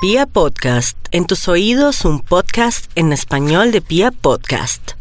Pia Podcast, en tus oídos un podcast en español de Pia Podcast.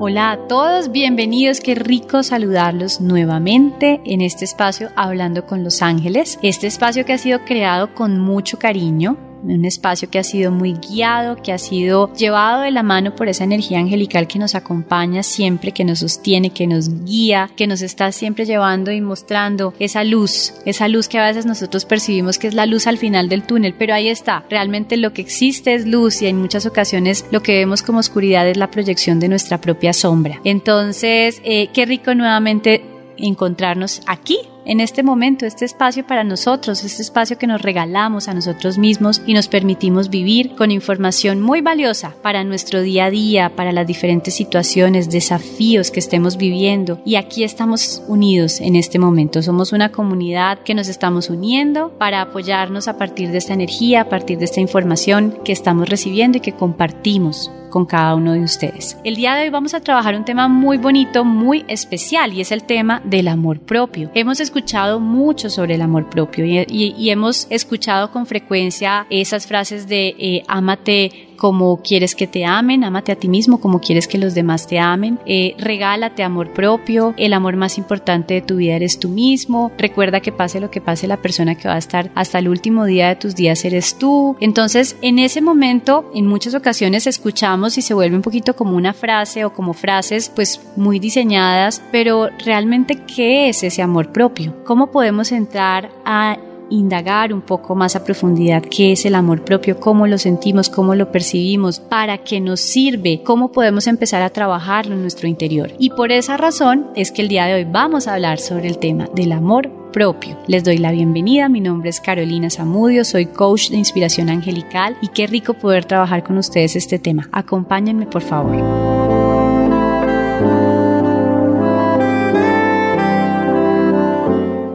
Hola a todos, bienvenidos, qué rico saludarlos nuevamente en este espacio Hablando con los Ángeles, este espacio que ha sido creado con mucho cariño un espacio que ha sido muy guiado, que ha sido llevado de la mano por esa energía angelical que nos acompaña siempre, que nos sostiene, que nos guía, que nos está siempre llevando y mostrando esa luz, esa luz que a veces nosotros percibimos que es la luz al final del túnel, pero ahí está, realmente lo que existe es luz y en muchas ocasiones lo que vemos como oscuridad es la proyección de nuestra propia sombra. Entonces, eh, qué rico nuevamente encontrarnos aquí en este momento, este espacio para nosotros, este espacio que nos regalamos a nosotros mismos y nos permitimos vivir con información muy valiosa para nuestro día a día, para las diferentes situaciones, desafíos que estemos viviendo. Y aquí estamos unidos en este momento. Somos una comunidad que nos estamos uniendo para apoyarnos a partir de esta energía, a partir de esta información que estamos recibiendo y que compartimos con cada uno de ustedes. El día de hoy vamos a trabajar un tema muy bonito, muy especial y es el tema del amor propio. Hemos escuchado mucho sobre el amor propio y, hemos escuchado con frecuencia esas frases de eh, ámate como quieres que te amen, ámate a ti mismo como quieres que los demás te amen, eh, regálate amor propio, el amor más importante de tu vida eres tú mismo, recuerda que pase lo que pase la persona que va a estar hasta el último día de tus días eres tú. Entonces, en ese momento, en muchas ocasiones escuchamos y se vuelve un poquito como una frase o como frases pues muy diseñadas, pero realmente, ¿qué es ese amor propio? ¿Cómo podemos entrar a indagar un poco más a profundidad qué es el amor propio, cómo lo sentimos, cómo lo percibimos, para qué nos sirve, cómo podemos empezar a trabajarlo en nuestro interior. Y por esa razón es que el día de hoy vamos a hablar sobre el tema del amor propio. Les doy la bienvenida, mi nombre es Carolina Zamudio, soy coach de inspiración angelical y qué rico poder trabajar con ustedes este tema. Acompáñenme por favor.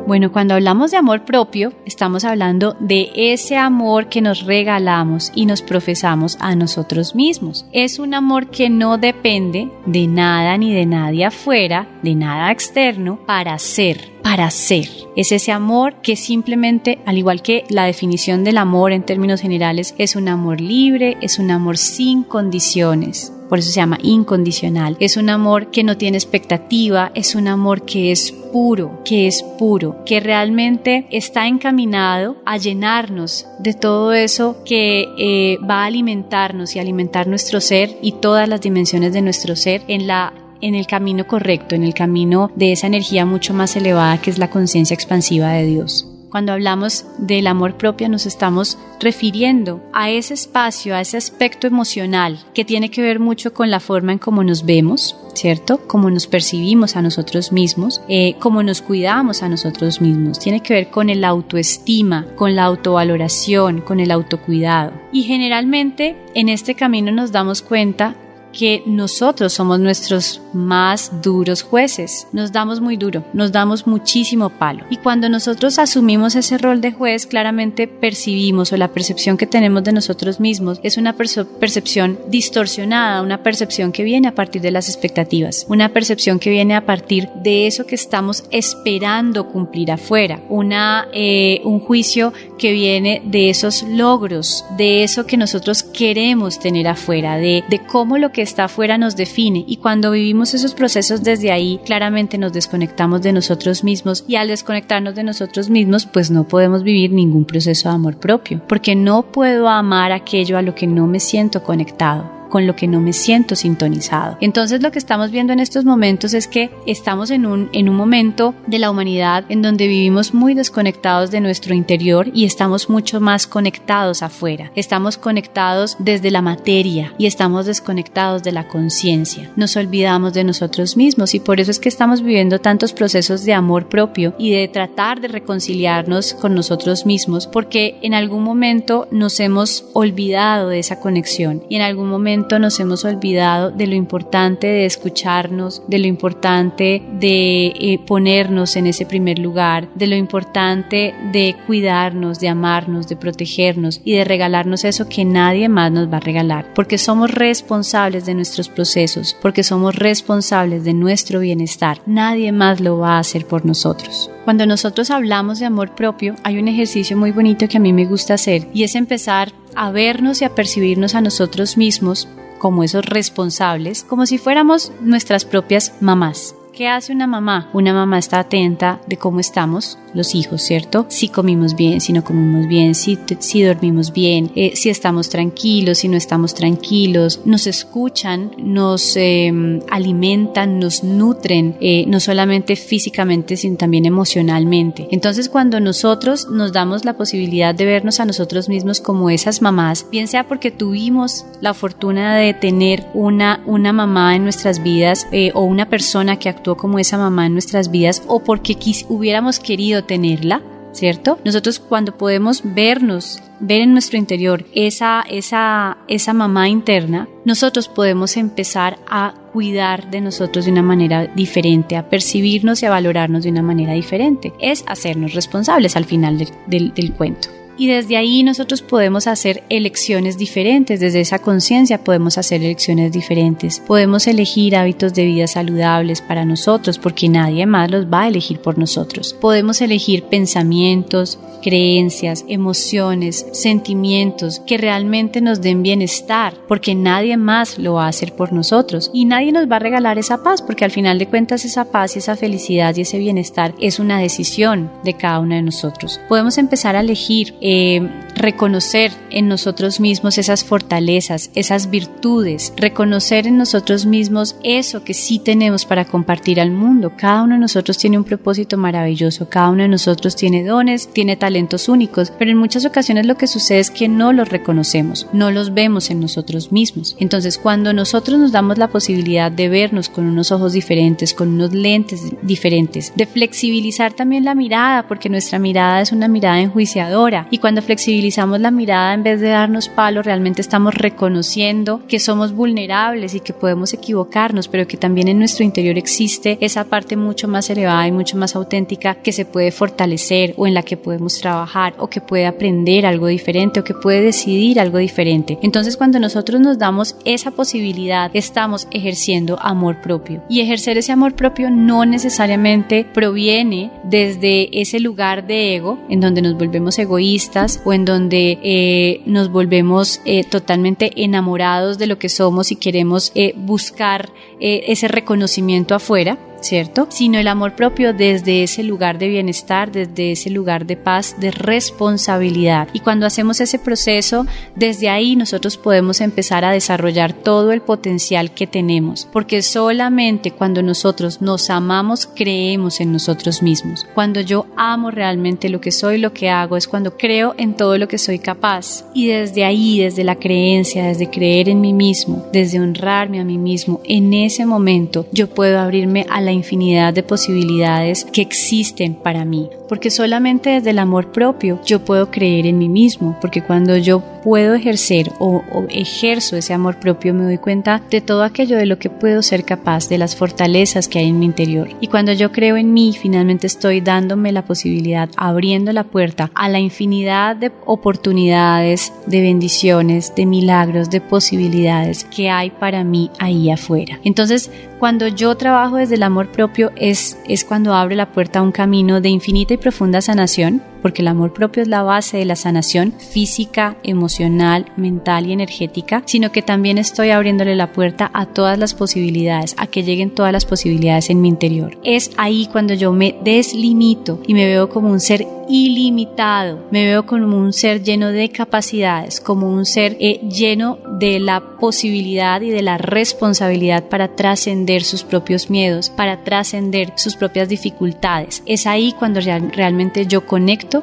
Bueno, cuando hablamos de amor propio, estamos hablando de ese amor que nos regalamos y nos profesamos a nosotros mismos. Es un amor que no depende de nada ni de nadie afuera, de nada externo, para ser, para ser. Es ese amor que simplemente, al igual que la definición del amor en términos generales, es un amor libre, es un amor sin condiciones por eso se llama incondicional. Es un amor que no tiene expectativa, es un amor que es puro, que es puro, que realmente está encaminado a llenarnos de todo eso que eh, va a alimentarnos y alimentar nuestro ser y todas las dimensiones de nuestro ser en la en el camino correcto, en el camino de esa energía mucho más elevada que es la conciencia expansiva de Dios. Cuando hablamos del amor propio nos estamos refiriendo a ese espacio, a ese aspecto emocional que tiene que ver mucho con la forma en cómo nos vemos, ¿cierto? Cómo nos percibimos a nosotros mismos, eh, cómo nos cuidamos a nosotros mismos. Tiene que ver con el autoestima, con la autovaloración, con el autocuidado. Y generalmente en este camino nos damos cuenta que nosotros somos nuestros más duros jueces. Nos damos muy duro, nos damos muchísimo palo. Y cuando nosotros asumimos ese rol de juez, claramente percibimos o la percepción que tenemos de nosotros mismos es una percepción distorsionada, una percepción que viene a partir de las expectativas, una percepción que viene a partir de eso que estamos esperando cumplir afuera, una, eh, un juicio que viene de esos logros, de eso que nosotros queremos tener afuera, de, de cómo lo que está afuera nos define. Y cuando vivimos esos procesos desde ahí, claramente nos desconectamos de nosotros mismos. Y al desconectarnos de nosotros mismos, pues no podemos vivir ningún proceso de amor propio, porque no puedo amar aquello a lo que no me siento conectado con lo que no me siento sintonizado. Entonces lo que estamos viendo en estos momentos es que estamos en un, en un momento de la humanidad en donde vivimos muy desconectados de nuestro interior y estamos mucho más conectados afuera. Estamos conectados desde la materia y estamos desconectados de la conciencia. Nos olvidamos de nosotros mismos y por eso es que estamos viviendo tantos procesos de amor propio y de tratar de reconciliarnos con nosotros mismos porque en algún momento nos hemos olvidado de esa conexión y en algún momento nos hemos olvidado de lo importante de escucharnos, de lo importante de eh, ponernos en ese primer lugar, de lo importante de cuidarnos, de amarnos, de protegernos y de regalarnos eso que nadie más nos va a regalar, porque somos responsables de nuestros procesos, porque somos responsables de nuestro bienestar. Nadie más lo va a hacer por nosotros. Cuando nosotros hablamos de amor propio, hay un ejercicio muy bonito que a mí me gusta hacer y es empezar a vernos y a percibirnos a nosotros mismos como esos responsables, como si fuéramos nuestras propias mamás. ¿Qué hace una mamá? Una mamá está atenta de cómo estamos, los hijos, ¿cierto? Si comimos bien, si no comimos bien, si, si dormimos bien, eh, si estamos tranquilos, si no estamos tranquilos, nos escuchan, nos em, alimentan, nos nutren, eh, no solamente físicamente, sino también emocionalmente. Entonces, cuando nosotros nos damos la posibilidad de vernos a nosotros mismos como esas mamás, bien sea porque tuvimos la fortuna de tener una, una mamá en nuestras vidas eh, o una persona que como esa mamá en nuestras vidas o porque hubiéramos querido tenerla, ¿cierto? Nosotros cuando podemos vernos, ver en nuestro interior esa, esa, esa mamá interna, nosotros podemos empezar a cuidar de nosotros de una manera diferente, a percibirnos y a valorarnos de una manera diferente. Es hacernos responsables al final del, del cuento y desde ahí nosotros podemos hacer elecciones diferentes, desde esa conciencia podemos hacer elecciones diferentes, podemos elegir hábitos de vida saludables para nosotros porque nadie más los va a elegir por nosotros, podemos elegir pensamientos, creencias, emociones, sentimientos que realmente nos den bienestar porque nadie más lo va a hacer por nosotros. Y nadie nos va a regalar esa paz porque al final de cuentas esa paz y esa felicidad y ese bienestar es una decisión de cada uno de nosotros. Podemos empezar a elegir eh, reconocer en nosotros mismos esas fortalezas, esas virtudes, reconocer en nosotros mismos eso que sí tenemos para compartir al mundo. Cada uno de nosotros tiene un propósito maravilloso, cada uno de nosotros tiene dones, tiene talentos únicos, pero en muchas ocasiones lo que sucede es que no los reconocemos, no los vemos en nosotros mismos. Entonces, cuando nosotros nos damos la posibilidad de vernos con unos ojos diferentes, con unos lentes diferentes, de flexibilizar también la mirada, porque nuestra mirada es una mirada enjuiciadora, y cuando flexibilizamos la mirada en vez de darnos palo, realmente estamos reconociendo que somos vulnerables y que podemos equivocarnos, pero que también en nuestro interior existe esa parte mucho más elevada y mucho más auténtica que se puede fortalecer o en la que podemos trabajar o que puede aprender algo diferente o que puede decidir algo diferente. Entonces cuando nosotros nos damos esa posibilidad, estamos ejerciendo amor propio. Y ejercer ese amor propio no necesariamente proviene desde ese lugar de ego en donde nos volvemos egoístas, o en donde eh, nos volvemos eh, totalmente enamorados de lo que somos y queremos eh, buscar ese reconocimiento afuera, ¿cierto? Sino el amor propio desde ese lugar de bienestar, desde ese lugar de paz, de responsabilidad. Y cuando hacemos ese proceso, desde ahí nosotros podemos empezar a desarrollar todo el potencial que tenemos, porque solamente cuando nosotros nos amamos, creemos en nosotros mismos. Cuando yo amo realmente lo que soy, lo que hago, es cuando creo en todo lo que soy capaz. Y desde ahí, desde la creencia, desde creer en mí mismo, desde honrarme a mí mismo, en ese momento yo puedo abrirme a la infinidad de posibilidades que existen para mí. Porque solamente desde el amor propio yo puedo creer en mí mismo. Porque cuando yo puedo ejercer o, ejerzo ese amor propio me doy cuenta de todo aquello de lo que puedo ser capaz, de las fortalezas que hay en mi interior. Y cuando yo creo en mí, finalmente estoy dándome la posibilidad, abriendo la puerta a la infinidad de oportunidades, de bendiciones, de milagros, de posibilidades que hay para mí ahí afuera. Entonces, cuando yo trabajo desde el amor propio es, es cuando abre la puerta a un camino de infinita profunda sanación, porque el amor propio es la base de la sanación física, emocional, mental y energética, sino que también estoy abriéndole la puerta a todas las posibilidades, a que lleguen todas las posibilidades en mi interior. Es ahí cuando yo me deslimito y me veo como un ser ilimitado, me veo como un ser lleno de capacidades, como un ser eh, lleno de la posibilidad y de la responsabilidad para trascender sus propios miedos, para trascender sus propias dificultades. Es ahí cuando realmente yo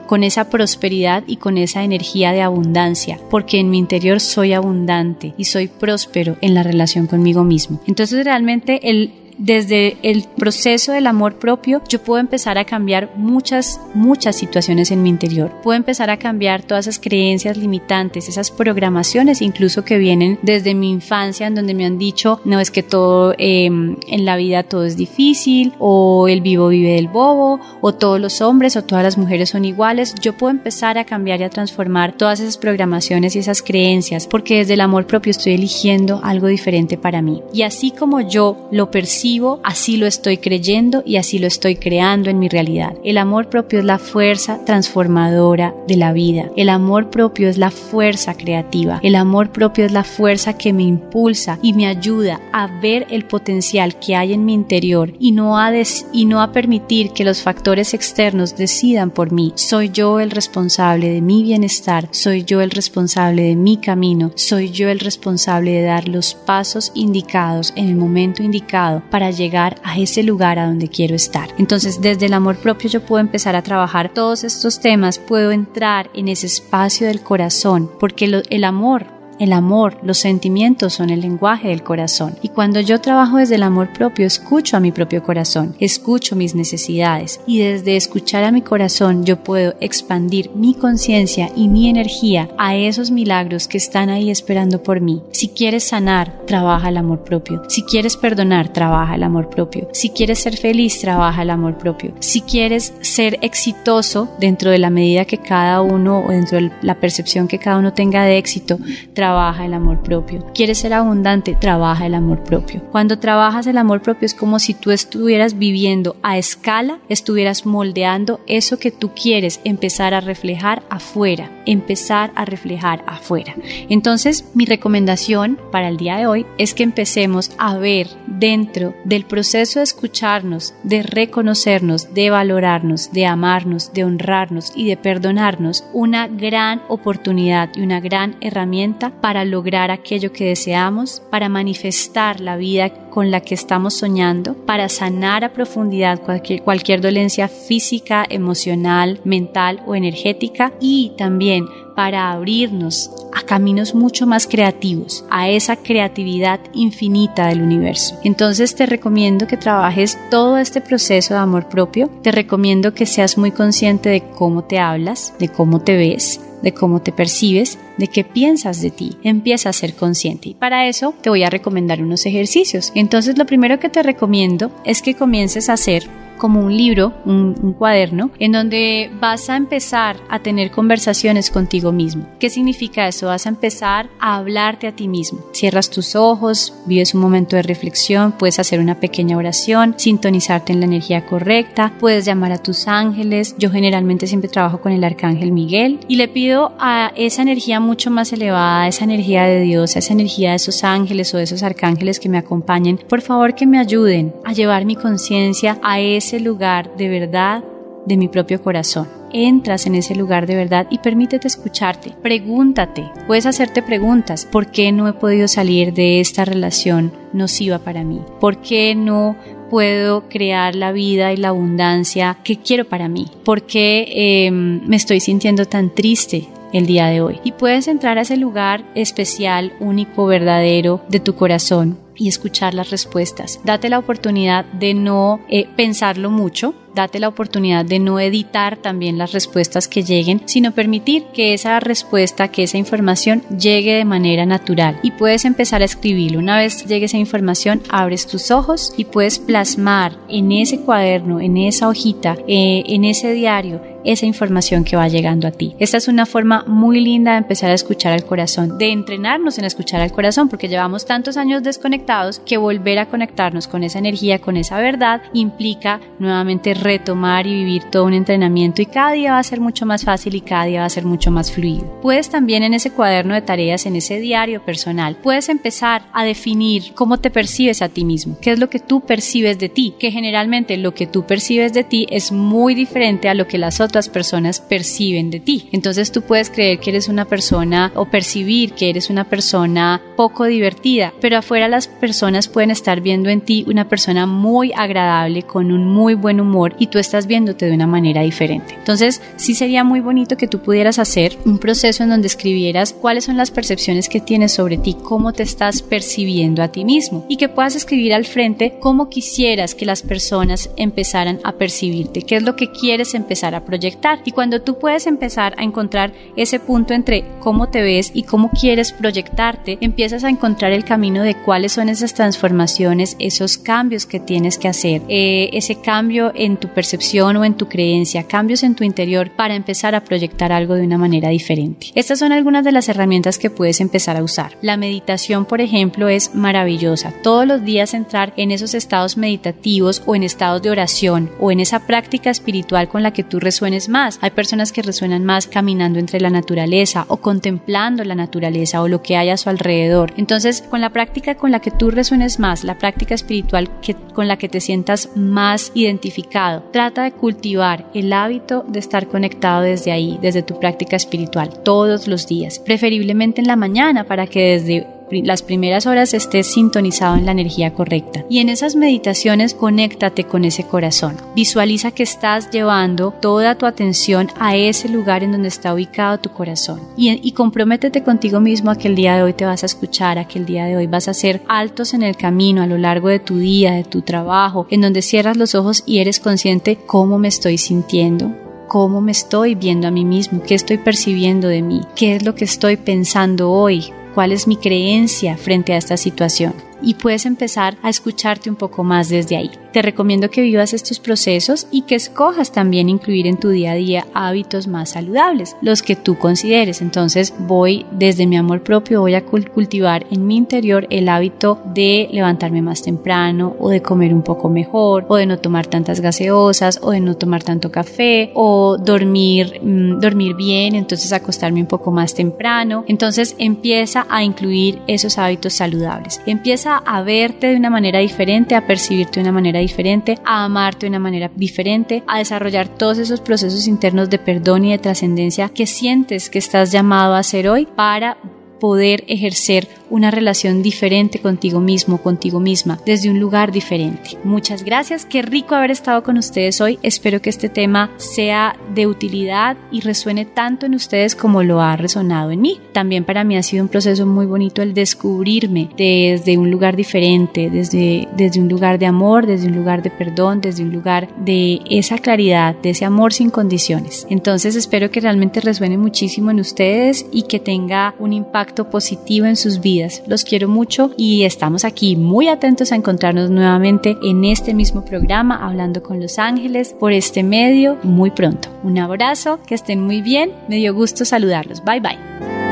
con esa prosperidad y con esa energía de abundancia, porque en mi interior soy abundante y soy próspero en la relación conmigo mismo. Entonces realmente el desde el proceso del amor propio, yo puedo empezar a cambiar muchas, muchas situaciones en mi interior. Puedo empezar a cambiar todas esas creencias limitantes, esas programaciones incluso que vienen desde mi infancia, en donde me han dicho, no es que todo em, en la vida todo es difícil, o el vivo vive del bobo, o todos los hombres o todas las mujeres son iguales. Yo puedo empezar a cambiar y a transformar todas esas programaciones y esas creencias, porque desde el amor propio estoy eligiendo algo diferente para mí. Y así como yo lo percibo, así lo estoy creyendo y así lo estoy creando en mi realidad. El amor propio es la fuerza transformadora de la vida. El amor propio es la fuerza creativa. El amor propio es la fuerza que me impulsa y me ayuda a ver el potencial que hay en mi interior y no a, y no a permitir que los factores externos decidan por mí. Soy yo el responsable de mi bienestar, soy yo el responsable de mi camino, soy yo el responsable de dar los pasos indicados en el momento indicado para llegar a ese lugar a donde quiero estar. Entonces, desde el amor propio yo puedo empezar a trabajar todos estos temas, puedo entrar en ese espacio del corazón, porque el amor el amor, los sentimientos son el lenguaje del corazón. Y cuando yo trabajo desde el amor propio, escucho a mi propio corazón, escucho mis necesidades y desde escuchar a mi corazón yo puedo expandir mi conciencia y mi energía a esos milagros que están ahí esperando por mí. Si quieres sanar, trabaja el amor propio. Si quieres perdonar, trabaja el amor propio. Si quieres ser feliz, trabaja el amor propio. Si quieres ser exitoso dentro de la medida que cada uno o dentro de la percepción que cada uno tenga de éxito, trabaja el amor propio. ¿Quieres ser abundante? Trabaja el amor propio. Cuando trabajas el amor propio es como si tú estuvieras viviendo a escala, estuvieras moldeando eso que tú quieres empezar a reflejar afuera, empezar a reflejar afuera. Entonces, mi recomendación para el día de hoy es que empecemos a ver dentro del proceso de escucharnos, de reconocernos, de valorarnos, de amarnos, de honrarnos y de perdonarnos una gran oportunidad y una gran herramienta para lograr aquello que deseamos, para manifestar la vida con la que estamos soñando, para sanar a profundidad cualquier, dolencia física, emocional, mental o energética y también para abrirnos a caminos mucho más creativos, a esa creatividad infinita del universo. Entonces te recomiendo que trabajes todo este proceso de amor propio, te recomiendo que seas muy consciente de cómo te hablas, de cómo te ves, de cómo te percibes, de qué piensas de ti. Empieza a ser consciente. Y para eso te voy a recomendar unos ejercicios. Entonces lo primero que te recomiendo es que comiences a hacer como un libro, un, cuaderno, en donde vas a empezar a tener conversaciones contigo mismo. ¿Qué significa eso? Vas a empezar a hablarte a ti mismo. Cierras tus ojos, vives un momento de reflexión, puedes hacer una pequeña oración, sintonizarte en la energía correcta, puedes llamar a tus ángeles. Yo generalmente siempre trabajo con el arcángel Miguel y le pido a esa energía mucho más elevada, esa energía de Dios, esa energía de esos ángeles o de esos arcángeles que me acompañen, por favor que me ayuden a llevar mi conciencia a ese ese lugar de verdad de mi propio corazón. Entras en ese lugar de verdad y permítete escucharte. Pregúntate, puedes hacerte preguntas. ¿Por qué no he podido salir de esta relación nociva para mí? ¿Por qué no puedo crear la vida y la abundancia que quiero para mí? ¿Por qué em, me estoy sintiendo tan triste? el día de hoy. Y puedes entrar a ese lugar especial, único, verdadero de tu corazón y escuchar las respuestas. Date la oportunidad de no eh, pensarlo mucho, date la oportunidad de no editar también las respuestas que lleguen, sino permitir que esa respuesta, que esa información llegue de manera natural y puedes empezar a escribirlo. Una vez llegue esa información, abres tus ojos y puedes plasmar en ese cuaderno, en esa hojita, eh, en ese diario, esa información que va llegando a ti. Esta es una forma muy linda de empezar a escuchar al corazón, de entrenarnos en escuchar al corazón, porque llevamos tantos años desconectados que volver a conectarnos con esa energía, con esa verdad, implica nuevamente retomar y vivir todo un entrenamiento y cada día va a ser mucho más fácil y cada día va a ser mucho más fluido. Puedes también en ese cuaderno de tareas, en ese diario personal, puedes empezar a definir cómo te percibes a ti mismo, qué es lo que tú percibes de ti, que generalmente lo que tú percibes de ti es muy diferente a lo que las otras personas perciben de ti. Entonces tú puedes creer que eres una persona o percibir que eres una persona poco divertida, pero afuera las personas pueden estar viendo en ti una persona muy agradable, con un muy buen humor y tú estás viéndote de una manera diferente. Entonces sí sería muy bonito que tú pudieras hacer un proceso en donde escribieras cuáles son las percepciones que tienes sobre ti, cómo te estás percibiendo a ti mismo y que puedas escribir al frente cómo quisieras que las personas empezaran a percibirte, qué es lo que quieres empezar a proyectar Y cuando tú puedes empezar a encontrar ese punto entre cómo te ves y cómo quieres proyectarte, empiezas a encontrar el camino de cuáles son esas transformaciones, esos cambios que tienes que hacer, eh, ese cambio en tu percepción o en tu creencia, cambios en tu interior para empezar a proyectar algo de una manera diferente. Estas son algunas de las herramientas que puedes empezar a usar. La meditación, por ejemplo, es maravillosa. Todos los días entrar en esos estados meditativos o en estados de oración o en esa práctica espiritual con la que tú más. Hay personas que resuenan más caminando entre la naturaleza o contemplando la naturaleza o lo que hay a su alrededor. Entonces, con la práctica con la que tú resuenes más, la práctica espiritual que, con la que te sientas más identificado, trata de cultivar el hábito de estar conectado desde ahí, desde tu práctica espiritual, todos los días, preferiblemente en la mañana para que desde las primeras horas estés sintonizado en la energía correcta. Y en esas meditaciones conéctate con ese corazón. Visualiza que estás llevando toda tu atención a ese lugar en donde está ubicado tu corazón. Y, y comprométete contigo mismo a que el día de hoy te vas a escuchar, a que el día de hoy vas a hacer altos en el camino a lo largo de tu día, de tu trabajo, en donde cierras los ojos y eres consciente cómo me estoy sintiendo, cómo me estoy viendo a mí mismo, qué estoy percibiendo de mí, qué es lo que estoy pensando hoy, cuál es mi creencia frente a esta situación y puedes empezar a escucharte un poco más desde ahí. Te recomiendo que vivas estos procesos y que escojas también incluir en tu día a día hábitos más saludables, los que tú consideres. Entonces voy desde mi amor propio, voy a cultivar en mi interior el hábito de levantarme más temprano o de comer un poco mejor o de no tomar tantas gaseosas o de no tomar tanto café o dormir, mm, dormir bien, entonces acostarme un poco más temprano. Entonces empieza a incluir esos hábitos saludables. Empieza a verte de una manera diferente, a percibirte de una manera diferente, a amarte de una manera diferente, a desarrollar todos esos procesos internos de perdón y de trascendencia que sientes que estás llamado a hacer hoy para poder ejercer una relación diferente contigo mismo, contigo misma, desde un lugar diferente. Muchas gracias, qué rico haber estado con ustedes hoy. Espero que este tema sea de utilidad y resuene tanto en ustedes como lo ha resonado en mí. También para mí ha sido un proceso muy bonito el descubrirme desde un lugar diferente, desde, desde un lugar de amor, desde un lugar de perdón, desde un lugar de esa claridad, de ese amor sin condiciones. Entonces espero que realmente resuene muchísimo en ustedes y que tenga un impacto positivo en sus los quiero mucho y estamos aquí muy atentos a encontrarnos nuevamente en este mismo programa hablando con los ángeles por este medio muy pronto. Un abrazo, que estén muy bien, me dio gusto saludarlos. Bye bye.